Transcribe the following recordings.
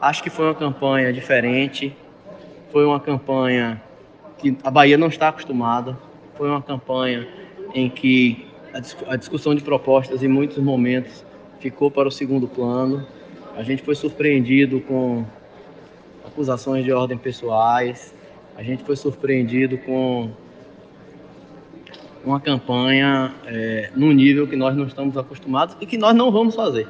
Acho que foi uma campanha diferente, foi uma campanha que a Bahia não está acostumada, foi uma campanha em que a discussão de propostas em muitos momentos ficou para o segundo plano. A gente foi surpreendido com acusações de ordem pessoais, a gente foi surpreendido com uma campanha é, num nível que nós não estamos acostumados e que nós não vamos fazer.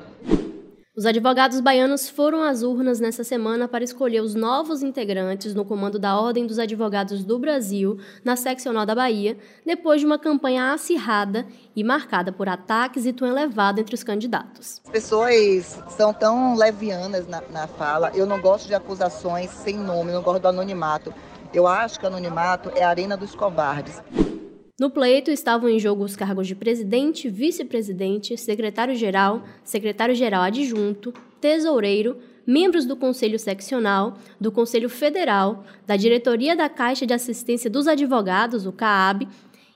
Os advogados baianos foram às urnas nessa semana para escolher os novos integrantes no comando da Ordem dos Advogados do Brasil, na seccional da Bahia, depois de uma campanha acirrada e marcada por ataques e tom elevado entre os candidatos. As pessoas são tão levianas na, na fala. Eu não gosto de acusações sem nome, não gosto do anonimato. Eu acho que o anonimato é a arena dos covardes. No pleito estavam em jogo os cargos de presidente, vice-presidente, secretário-geral, secretário-geral adjunto, tesoureiro, membros do Conselho Seccional, do Conselho Federal, da Diretoria da Caixa de Assistência dos Advogados, o CAAB,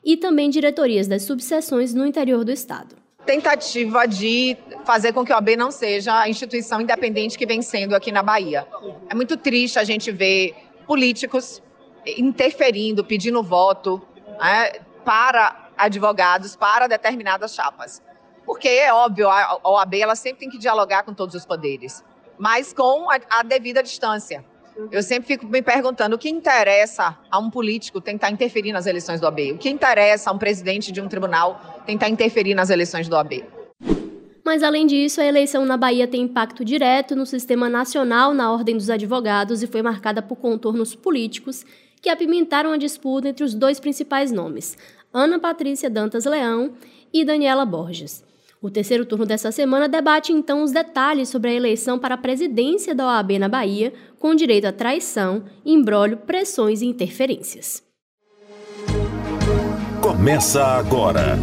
e também diretorias das subseções no interior do Estado. Tentativa de fazer com que o AB não seja a instituição independente que vem sendo aqui na Bahia. É muito triste a gente ver políticos interferindo, pedindo voto, né, para advogados, para determinadas chapas. Porque é óbvio, a OAB ela sempre tem que dialogar com todos os poderes, mas com a, a devida distância. Eu sempre fico me perguntando o que interessa a um político tentar interferir nas eleições do AB? O que interessa a um presidente de um tribunal tentar interferir nas eleições do AB? Mas, além disso, a eleição na Bahia tem impacto direto no sistema nacional na Ordem dos Advogados e foi marcada por contornos políticos que apimentaram a disputa entre os dois principais nomes, Ana Patrícia Dantas Leão e Daniela Borges. O terceiro turno dessa semana debate então os detalhes sobre a eleição para a presidência da OAB na Bahia, com direito a traição, embrólio, pressões e interferências. Começa agora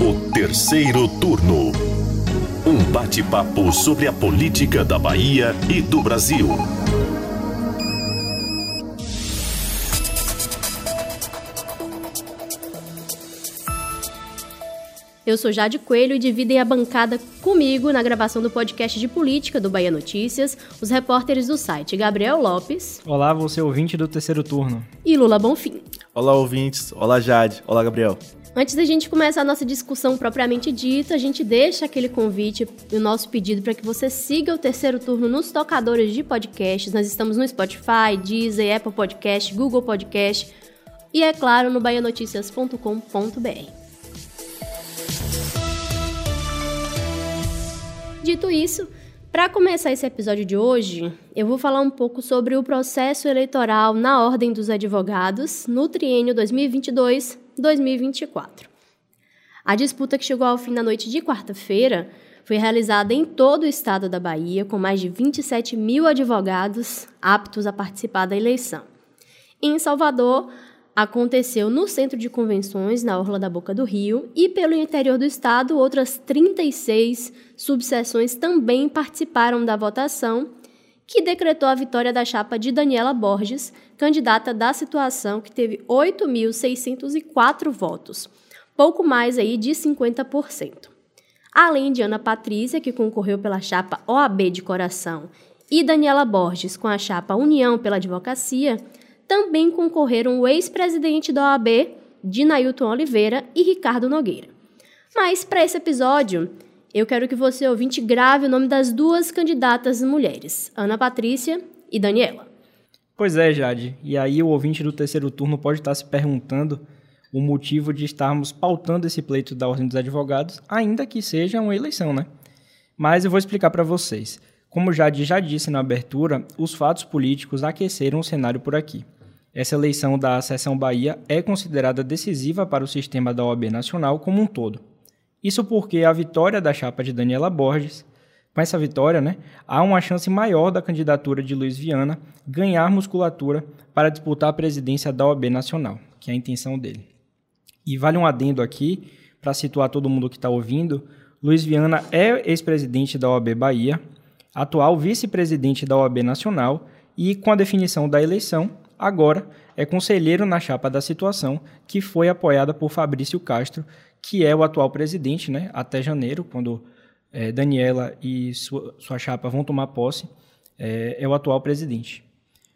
o terceiro turno. Um bate-papo sobre a política da Bahia e do Brasil. Eu sou Jade Coelho e dividem a bancada comigo na gravação do podcast de política do Bahia Notícias, os repórteres do site Gabriel Lopes. Olá, você ouvinte do terceiro turno. E Lula Bonfim. Olá, ouvintes. Olá, Jade. Olá, Gabriel. Antes da gente começar a nossa discussão propriamente dita, a gente deixa aquele convite e o nosso pedido para que você siga o terceiro turno nos tocadores de podcasts. Nós estamos no Spotify, Deezer, Apple Podcast, Google Podcast e, é claro, no baianoticias.com.br. Dito isso, para começar esse episódio de hoje, eu vou falar um pouco sobre o processo eleitoral na Ordem dos Advogados no triênio 2022-2024. A disputa que chegou ao fim da noite de quarta-feira foi realizada em todo o estado da Bahia, com mais de 27 mil advogados aptos a participar da eleição. Em Salvador, aconteceu no Centro de Convenções, na Orla da Boca do Rio, e pelo interior do estado, outras 36 subseções também participaram da votação, que decretou a vitória da chapa de Daniela Borges, candidata da situação, que teve 8.604 votos, pouco mais aí de 50%. Além de Ana Patrícia, que concorreu pela chapa OAB de Coração, e Daniela Borges com a chapa União pela Advocacia, também concorreram o ex-presidente da OAB, Dinailton Oliveira, e Ricardo Nogueira. Mas, para esse episódio, eu quero que você, ouvinte, grave o nome das duas candidatas mulheres, Ana Patrícia e Daniela. Pois é, Jade. E aí o ouvinte do terceiro turno pode estar se perguntando o motivo de estarmos pautando esse pleito da Ordem dos Advogados, ainda que seja uma eleição, né? Mas eu vou explicar para vocês. Como Jade já disse na abertura, os fatos políticos aqueceram o cenário por aqui. Essa eleição da Seção Bahia é considerada decisiva para o sistema da OAB nacional como um todo. Isso porque a vitória da chapa de Daniela Borges, com essa vitória, né, há uma chance maior da candidatura de Luiz Viana ganhar musculatura para disputar a presidência da OAB nacional, que é a intenção dele. E vale um adendo aqui, para situar todo mundo que está ouvindo, Luiz Viana é ex-presidente da OAB Bahia, atual vice-presidente da OAB Nacional e, com a definição da eleição, agora é conselheiro na chapa da situação, que foi apoiada por Fabrício Castro, que é o atual presidente, né, até janeiro, quando é, Daniela e sua, sua chapa vão tomar posse. é, é o atual presidente.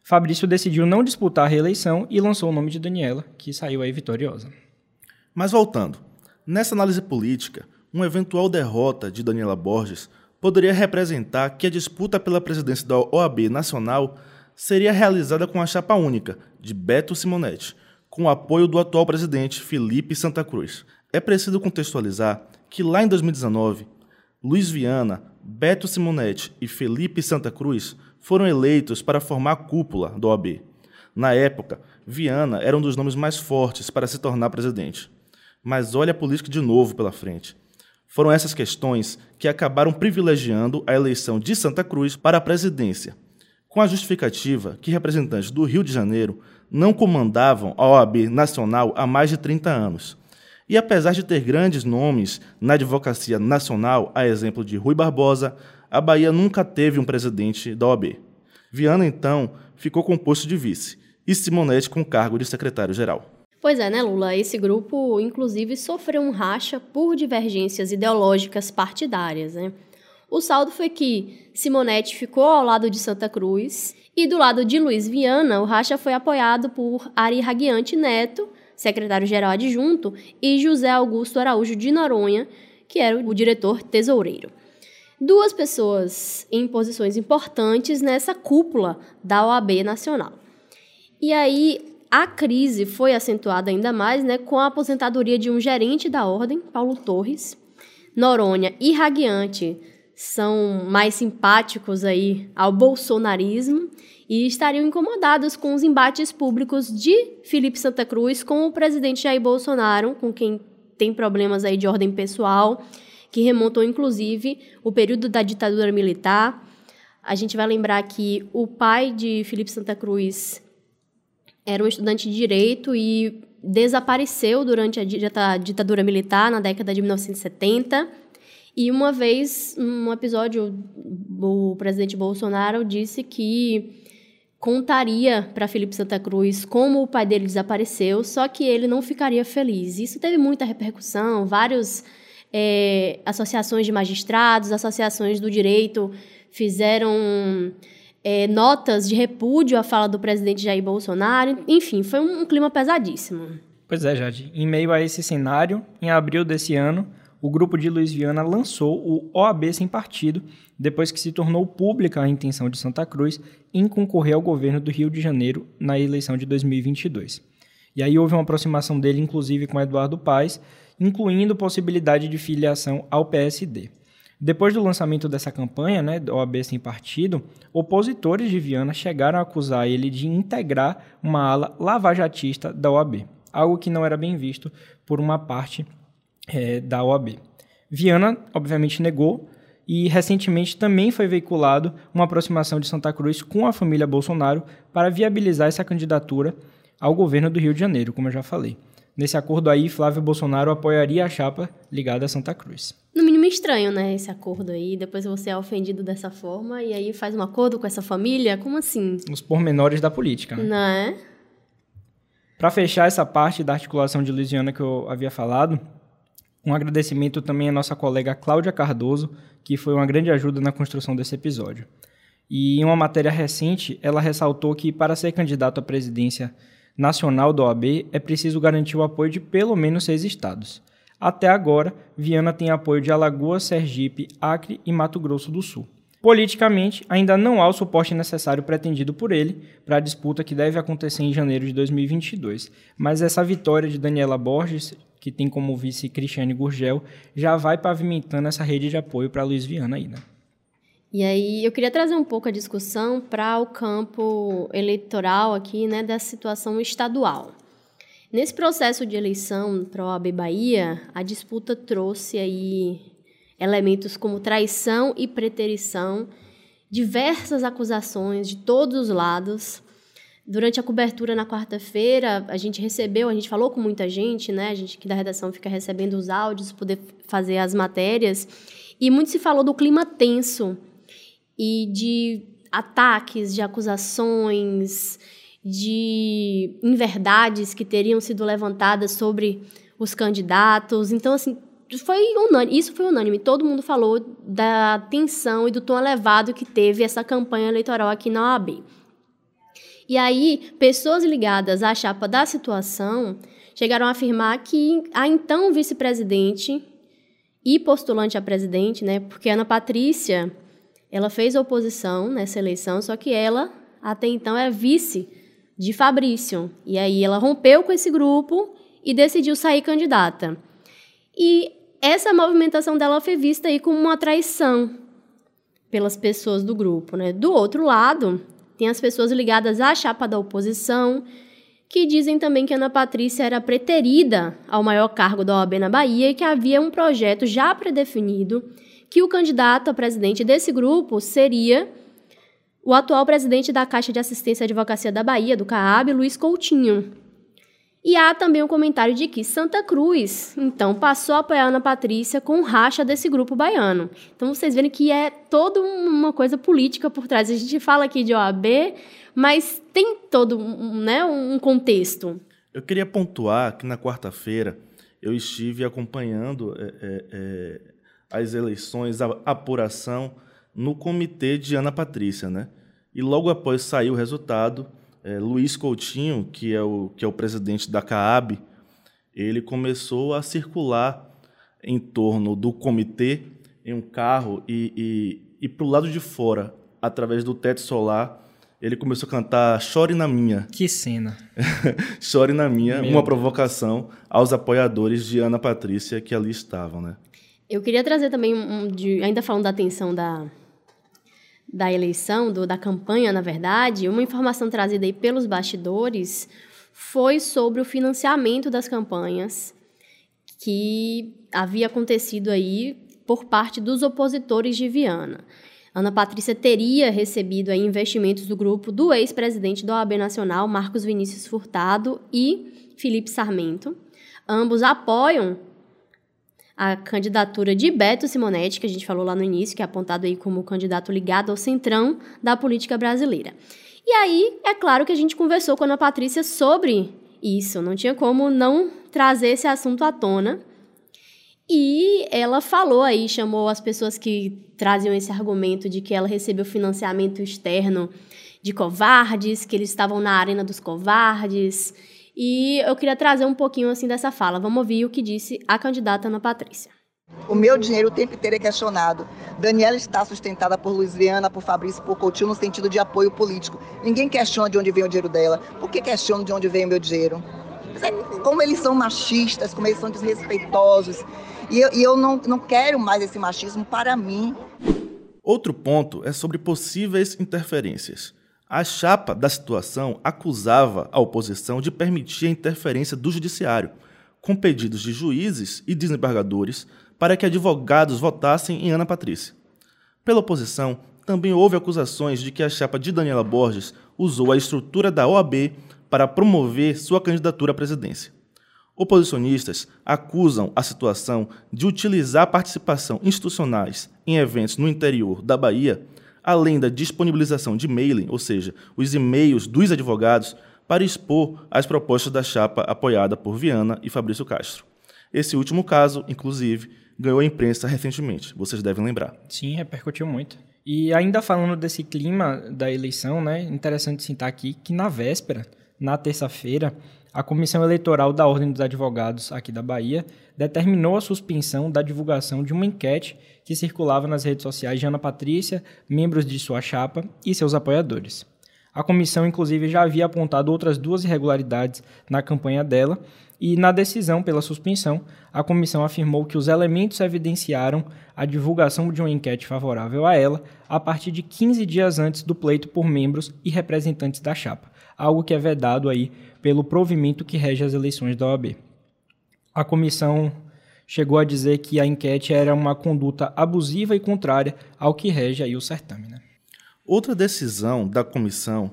Fabrício decidiu não disputar a reeleição e lançou o nome de Daniela, que saiu aí vitoriosa. Mas voltando, nessa análise política, uma eventual derrota de Daniela Borges poderia representar que a disputa pela presidência da OAB nacional seria realizada com a chapa única de Beto Simonetti, com o apoio do atual presidente Felipe Santa Cruz. É preciso contextualizar que lá em 2019, Luiz Viana, Beto Simonetti e Felipe Santa Cruz foram eleitos para formar a cúpula do OAB. Na época, Viana era um dos nomes mais fortes para se tornar presidente. Mas olha a política de novo pela frente. Foram essas questões que acabaram privilegiando a eleição de Santa Cruz para a presidência, com a justificativa que representantes do Rio de Janeiro não comandavam a OAB nacional há mais de 30 anos. E apesar de ter grandes nomes na advocacia nacional, a exemplo de Rui Barbosa, a Bahia nunca teve um presidente da OAB. Viana, então, ficou com o posto de vice e Simonetti com o cargo de secretário-geral. Pois é, né, Lula? Esse grupo, inclusive, sofreu um racha por divergências ideológicas partidárias, né? O saldo foi que Simonetti ficou ao lado de Santa Cruz e do lado de Luiz Viana, o racha foi apoiado por Ari Raguiante Neto, secretário-geral adjunto, e José Augusto Araújo de Noronha, que era o diretor tesoureiro duas pessoas em posições importantes nessa cúpula da OAB Nacional. E aí a crise foi acentuada ainda mais né, com a aposentadoria de um gerente da ordem, Paulo Torres. Noronha e Raguiante são mais simpáticos aí ao bolsonarismo e estariam incomodados com os embates públicos de Felipe Santa Cruz com o presidente Jair Bolsonaro, com quem tem problemas aí de ordem pessoal que remontam inclusive o período da ditadura militar. A gente vai lembrar que o pai de Felipe Santa Cruz era um estudante de direito e desapareceu durante a ditadura militar na década de 1970. E uma vez, num episódio, o presidente Bolsonaro disse que contaria para Felipe Santa Cruz como o pai dele desapareceu, só que ele não ficaria feliz. Isso teve muita repercussão, vários é, associações de magistrados, associações do direito fizeram é, notas de repúdio à fala do presidente Jair Bolsonaro. Enfim, foi um, um clima pesadíssimo. Pois é, Jade. Em meio a esse cenário, em abril desse ano, o grupo de Luiz Viana lançou o OAB Sem Partido, depois que se tornou pública a intenção de Santa Cruz em concorrer ao governo do Rio de Janeiro na eleição de 2022. E aí houve uma aproximação dele, inclusive, com Eduardo Paes, incluindo possibilidade de filiação ao PSD. Depois do lançamento dessa campanha, né, OAB sem partido, opositores de Viana chegaram a acusar ele de integrar uma ala lavajatista da OAB, algo que não era bem visto por uma parte é, da OAB. Viana, obviamente, negou e recentemente também foi veiculado uma aproximação de Santa Cruz com a família Bolsonaro para viabilizar essa candidatura ao governo do Rio de Janeiro, como eu já falei. Nesse acordo aí, Flávio Bolsonaro apoiaria a chapa ligada a Santa Cruz. No mínimo estranho, né, esse acordo aí. Depois você é ofendido dessa forma e aí faz um acordo com essa família? Como assim? Os pormenores da política, né? Não é? Para fechar essa parte da articulação de Luiziana que eu havia falado, um agradecimento também à nossa colega Cláudia Cardoso, que foi uma grande ajuda na construção desse episódio. E em uma matéria recente, ela ressaltou que para ser candidato à presidência nacional da OAB, é preciso garantir o apoio de pelo menos seis estados. Até agora, Viana tem apoio de Alagoas, Sergipe, Acre e Mato Grosso do Sul. Politicamente, ainda não há o suporte necessário pretendido por ele para a disputa que deve acontecer em janeiro de 2022, mas essa vitória de Daniela Borges, que tem como vice Cristiane Gurgel, já vai pavimentando essa rede de apoio para Luiz Viana ainda. Né? E aí eu queria trazer um pouco a discussão para o campo eleitoral aqui, né, da situação estadual. Nesse processo de eleição para a OAB Bahia, a disputa trouxe aí elementos como traição e preterição, diversas acusações de todos os lados. Durante a cobertura na quarta-feira, a gente recebeu, a gente falou com muita gente, né? A gente que da redação fica recebendo os áudios, poder fazer as matérias, e muito se falou do clima tenso e de ataques, de acusações, de inverdades que teriam sido levantadas sobre os candidatos. Então, assim, foi unânime, isso foi unânime. Todo mundo falou da tensão e do tom elevado que teve essa campanha eleitoral aqui na OAB. E aí, pessoas ligadas à chapa da situação chegaram a afirmar que a então vice-presidente e postulante a presidente, né, porque Ana Patrícia, ela fez oposição nessa eleição, só que ela até então é vice de Fabrício. E aí ela rompeu com esse grupo e decidiu sair candidata. E essa movimentação dela foi vista aí como uma traição pelas pessoas do grupo, né? Do outro lado, tem as pessoas ligadas à chapa da oposição, que dizem também que Ana Patrícia era preterida ao maior cargo da OAB na Bahia e que havia um projeto já predefinido que o candidato a presidente desse grupo seria o atual presidente da Caixa de Assistência e Advocacia da Bahia, do CAAB, Luiz Coutinho. E há também um comentário de que Santa Cruz, então, passou a apoiar Ana Patrícia com racha desse grupo baiano. Então, vocês verem que é toda uma coisa política por trás. A gente fala aqui de OAB, mas tem todo né, um contexto. Eu queria pontuar que na quarta-feira eu estive acompanhando é, é, as eleições, a apuração no comitê de Ana Patrícia, né? E logo após sair o resultado, é, Luiz Coutinho, que é, o, que é o presidente da CAAB, ele começou a circular em torno do comitê em um carro e, e, e para o lado de fora, através do teto solar, ele começou a cantar Chore na Minha. Que cena. Chore na Minha, Meu uma provocação aos apoiadores de Ana Patrícia que ali estavam, né? Eu queria trazer também, um, de, ainda falando da atenção da, da eleição, do, da campanha, na verdade, uma informação trazida aí pelos bastidores foi sobre o financiamento das campanhas que havia acontecido aí por parte dos opositores de Viana. Ana Patrícia teria recebido aí investimentos do grupo do ex-presidente da OAB Nacional, Marcos Vinícius Furtado e Felipe Sarmento. Ambos apoiam a candidatura de Beto Simonetti, que a gente falou lá no início, que é apontado aí como candidato ligado ao centrão da política brasileira. E aí, é claro que a gente conversou com a Ana Patrícia sobre isso, não tinha como não trazer esse assunto à tona. E ela falou aí, chamou as pessoas que traziam esse argumento de que ela recebeu financiamento externo de covardes, que eles estavam na arena dos covardes e eu queria trazer um pouquinho assim dessa fala. Vamos ouvir o que disse a candidata Ana Patrícia. O meu dinheiro o tempo inteiro é questionado. Daniela está sustentada por Luiziana, por Fabrício, por Coutinho no sentido de apoio político. Ninguém questiona de onde vem o dinheiro dela. Por que questiona de onde vem o meu dinheiro? Como eles são machistas, como eles são desrespeitosos. E eu, e eu não, não quero mais esse machismo para mim. Outro ponto é sobre possíveis interferências. A chapa da situação acusava a oposição de permitir a interferência do judiciário, com pedidos de juízes e desembargadores para que advogados votassem em Ana Patrícia. Pela oposição, também houve acusações de que a chapa de Daniela Borges usou a estrutura da OAB para promover sua candidatura à presidência. Oposicionistas acusam a situação de utilizar participação institucionais em eventos no interior da Bahia além da disponibilização de mailing, ou seja, os e-mails dos advogados, para expor as propostas da chapa apoiada por Viana e Fabrício Castro. Esse último caso, inclusive, ganhou a imprensa recentemente, vocês devem lembrar. Sim, repercutiu muito. E ainda falando desse clima da eleição, né, interessante citar aqui que na véspera, na terça-feira, a Comissão Eleitoral da Ordem dos Advogados aqui da Bahia determinou a suspensão da divulgação de uma enquete que circulava nas redes sociais de Ana Patrícia, membros de sua chapa e seus apoiadores. A comissão, inclusive, já havia apontado outras duas irregularidades na campanha dela, e na decisão pela suspensão, a comissão afirmou que os elementos evidenciaram a divulgação de uma enquete favorável a ela a partir de 15 dias antes do pleito por membros e representantes da chapa, algo que é vedado aí pelo provimento que rege as eleições da OAB. A comissão chegou a dizer que a enquete era uma conduta abusiva e contrária ao que rege aí o certame. Né? Outra decisão da comissão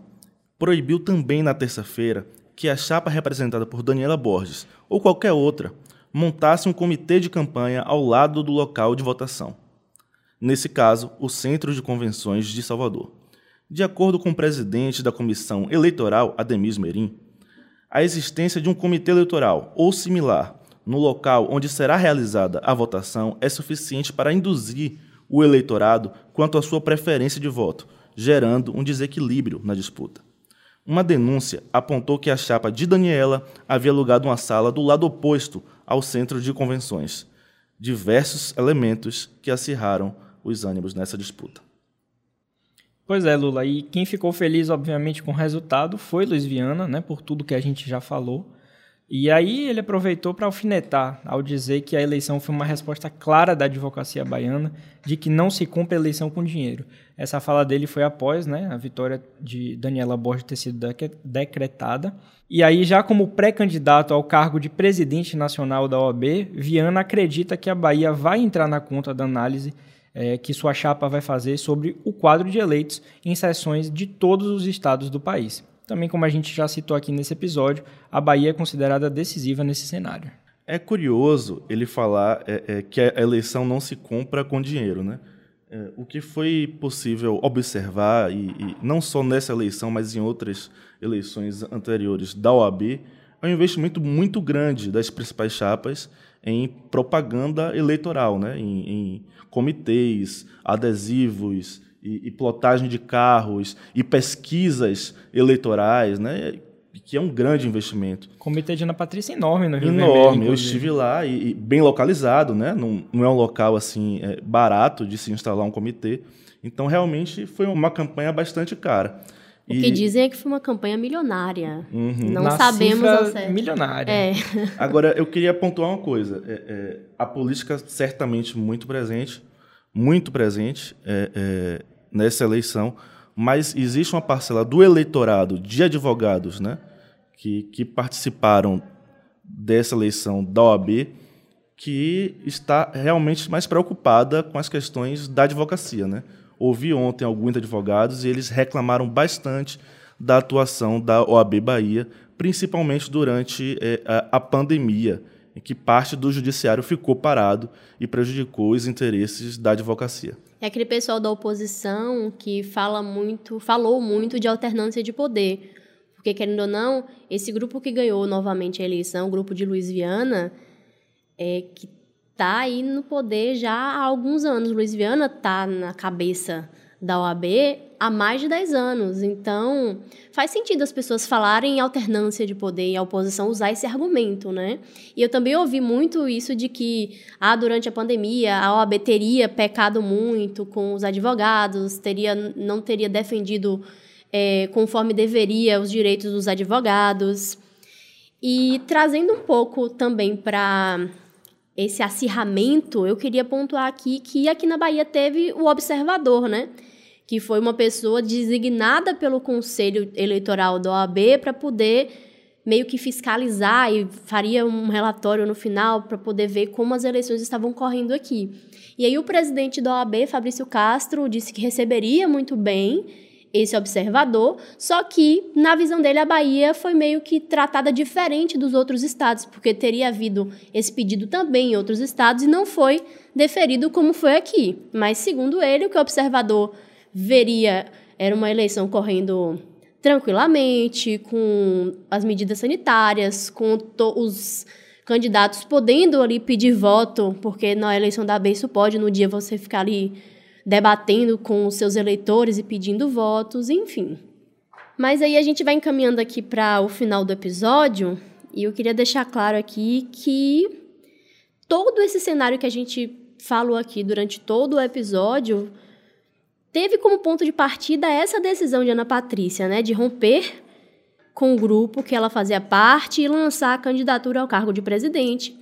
proibiu também na terça-feira que a chapa representada por Daniela Borges ou qualquer outra montasse um comitê de campanha ao lado do local de votação. Nesse caso, o Centro de Convenções de Salvador. De acordo com o presidente da comissão eleitoral, Ademir Merim, a existência de um comitê eleitoral ou similar no local onde será realizada a votação é suficiente para induzir o eleitorado quanto à sua preferência de voto, gerando um desequilíbrio na disputa. Uma denúncia apontou que a chapa de Daniela havia alugado uma sala do lado oposto ao centro de convenções. Diversos elementos que acirraram os ânimos nessa disputa. Pois é, Lula. E quem ficou feliz, obviamente, com o resultado foi Luiz Viana, né, por tudo que a gente já falou. E aí ele aproveitou para alfinetar ao dizer que a eleição foi uma resposta clara da advocacia baiana de que não se cumpre a eleição com dinheiro. Essa fala dele foi após né, a vitória de Daniela Borges ter sido decretada. E aí, já como pré-candidato ao cargo de presidente nacional da OAB, Viana acredita que a Bahia vai entrar na conta da análise é, que sua chapa vai fazer sobre o quadro de eleitos em sessões de todos os estados do país. Também, como a gente já citou aqui nesse episódio, a Bahia é considerada decisiva nesse cenário. É curioso ele falar é, é, que a eleição não se compra com dinheiro, né? É, o que foi possível observar, e, e, não só nessa eleição, mas em outras eleições anteriores da OAB, é um investimento muito grande das principais chapas em propaganda eleitoral, né? em, em comitês, adesivos, e, e plotagem de carros e pesquisas eleitorais, né? que é um grande investimento. O Comitê de Ana Patrícia é enorme no Rio Enorme. Vermelho, eu estive lá e, e, bem localizado, né? Não, não é um local assim é, barato de se instalar um comitê. Então, realmente, foi uma campanha bastante cara. O e... que dizem é que foi uma campanha milionária. Uhum. Não Na sabemos ao certo. Milionária. É. Agora, eu queria pontuar uma coisa. É, é, a política certamente muito presente, muito presente. É, é nessa eleição, mas existe uma parcela do eleitorado de advogados né, que, que participaram dessa eleição da OAB que está realmente mais preocupada com as questões da advocacia. Né? Ouvi ontem alguns advogados e eles reclamaram bastante da atuação da OAB Bahia, principalmente durante é, a, a pandemia, em que parte do judiciário ficou parado e prejudicou os interesses da advocacia. É aquele pessoal da oposição que fala muito, falou muito de alternância de poder. Porque, querendo ou não, esse grupo que ganhou novamente a eleição, o grupo de Luiz Viana, é, que está aí no poder já há alguns anos. Luiz Viana está na cabeça da OAB há mais de 10 anos. Então, faz sentido as pessoas falarem em alternância de poder e a oposição usar esse argumento, né? E eu também ouvi muito isso de que, ah, durante a pandemia, a OAB teria pecado muito com os advogados, teria, não teria defendido é, conforme deveria os direitos dos advogados. E trazendo um pouco também para esse acirramento, eu queria pontuar aqui que aqui na Bahia teve o observador, né? que foi uma pessoa designada pelo Conselho Eleitoral da OAB para poder meio que fiscalizar e faria um relatório no final para poder ver como as eleições estavam correndo aqui. E aí o presidente da OAB, Fabrício Castro, disse que receberia muito bem esse observador, só que na visão dele a Bahia foi meio que tratada diferente dos outros estados, porque teria havido esse pedido também em outros estados e não foi deferido como foi aqui. Mas segundo ele, o que o observador veria era uma eleição correndo tranquilamente, com as medidas sanitárias, com os candidatos podendo ali pedir voto, porque na eleição da isso pode no dia você ficar ali debatendo com os seus eleitores e pedindo votos, enfim. Mas aí a gente vai encaminhando aqui para o final do episódio, e eu queria deixar claro aqui que todo esse cenário que a gente falou aqui durante todo o episódio teve como ponto de partida essa decisão de Ana Patrícia, né, de romper com o grupo que ela fazia parte e lançar a candidatura ao cargo de presidente.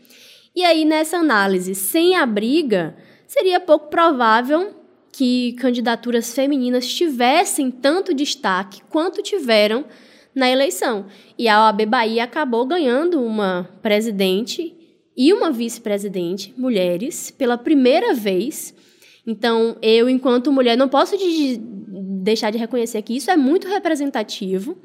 E aí, nessa análise, sem a briga, seria pouco provável que candidaturas femininas tivessem tanto destaque quanto tiveram na eleição. E a OAB Bahia acabou ganhando uma presidente e uma vice-presidente, mulheres, pela primeira vez então, eu, enquanto mulher, não posso de deixar de reconhecer que isso é muito representativo.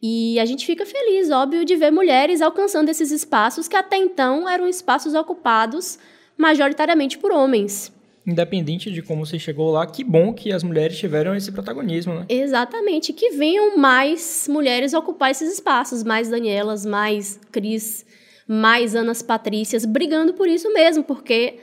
E a gente fica feliz, óbvio, de ver mulheres alcançando esses espaços que até então eram espaços ocupados majoritariamente por homens. Independente de como você chegou lá, que bom que as mulheres tiveram esse protagonismo, né? Exatamente, que venham mais mulheres ocupar esses espaços, mais Danielas, mais Cris, mais Anas Patrícias brigando por isso mesmo, porque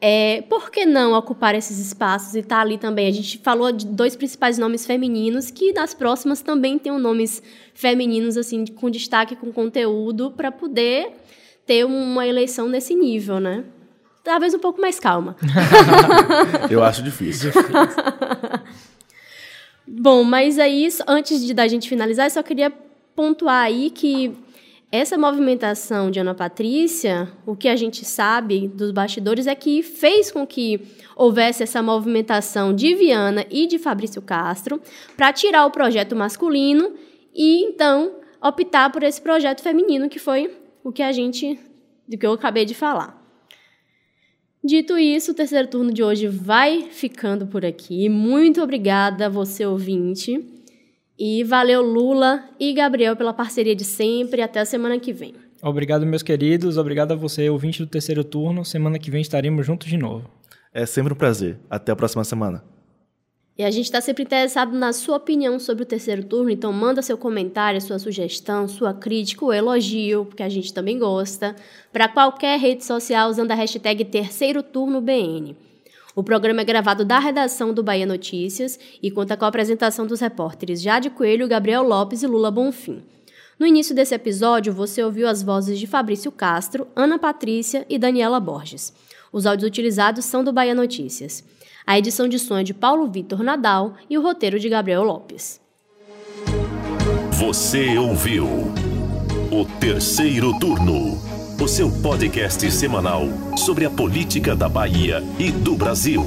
é, por que não ocupar esses espaços e estar tá ali também? A gente falou de dois principais nomes femininos, que nas próximas também tenham nomes femininos, assim, com destaque, com conteúdo, para poder ter uma eleição nesse nível, né? Talvez um pouco mais calma. Eu acho difícil. Bom, mas aí, antes de da gente finalizar, eu só queria pontuar aí que essa movimentação de Ana Patrícia, o que a gente sabe dos bastidores é que fez com que houvesse essa movimentação de Viana e de Fabrício Castro para tirar o projeto masculino e então optar por esse projeto feminino que foi o que a gente do que eu acabei de falar. Dito isso, o terceiro turno de hoje vai ficando por aqui. Muito obrigada, você ouvinte. E valeu Lula e Gabriel pela parceria de sempre. Até a semana que vem. Obrigado, meus queridos. Obrigado a você, ouvinte do terceiro turno. Semana que vem estaremos juntos de novo. É sempre um prazer. Até a próxima semana. E a gente está sempre interessado na sua opinião sobre o terceiro turno, então manda seu comentário, sua sugestão, sua crítica ou elogio, porque a gente também gosta, para qualquer rede social usando a hashtag Terceiro Turno BN. O programa é gravado da redação do Bahia Notícias e conta com a apresentação dos repórteres Jade Coelho, Gabriel Lopes e Lula Bonfim. No início desse episódio, você ouviu as vozes de Fabrício Castro, Ana Patrícia e Daniela Borges. Os áudios utilizados são do Bahia Notícias. A edição de som é de Paulo Vitor Nadal e o roteiro de Gabriel Lopes. Você ouviu o terceiro turno o seu podcast semanal sobre a política da Bahia e do Brasil.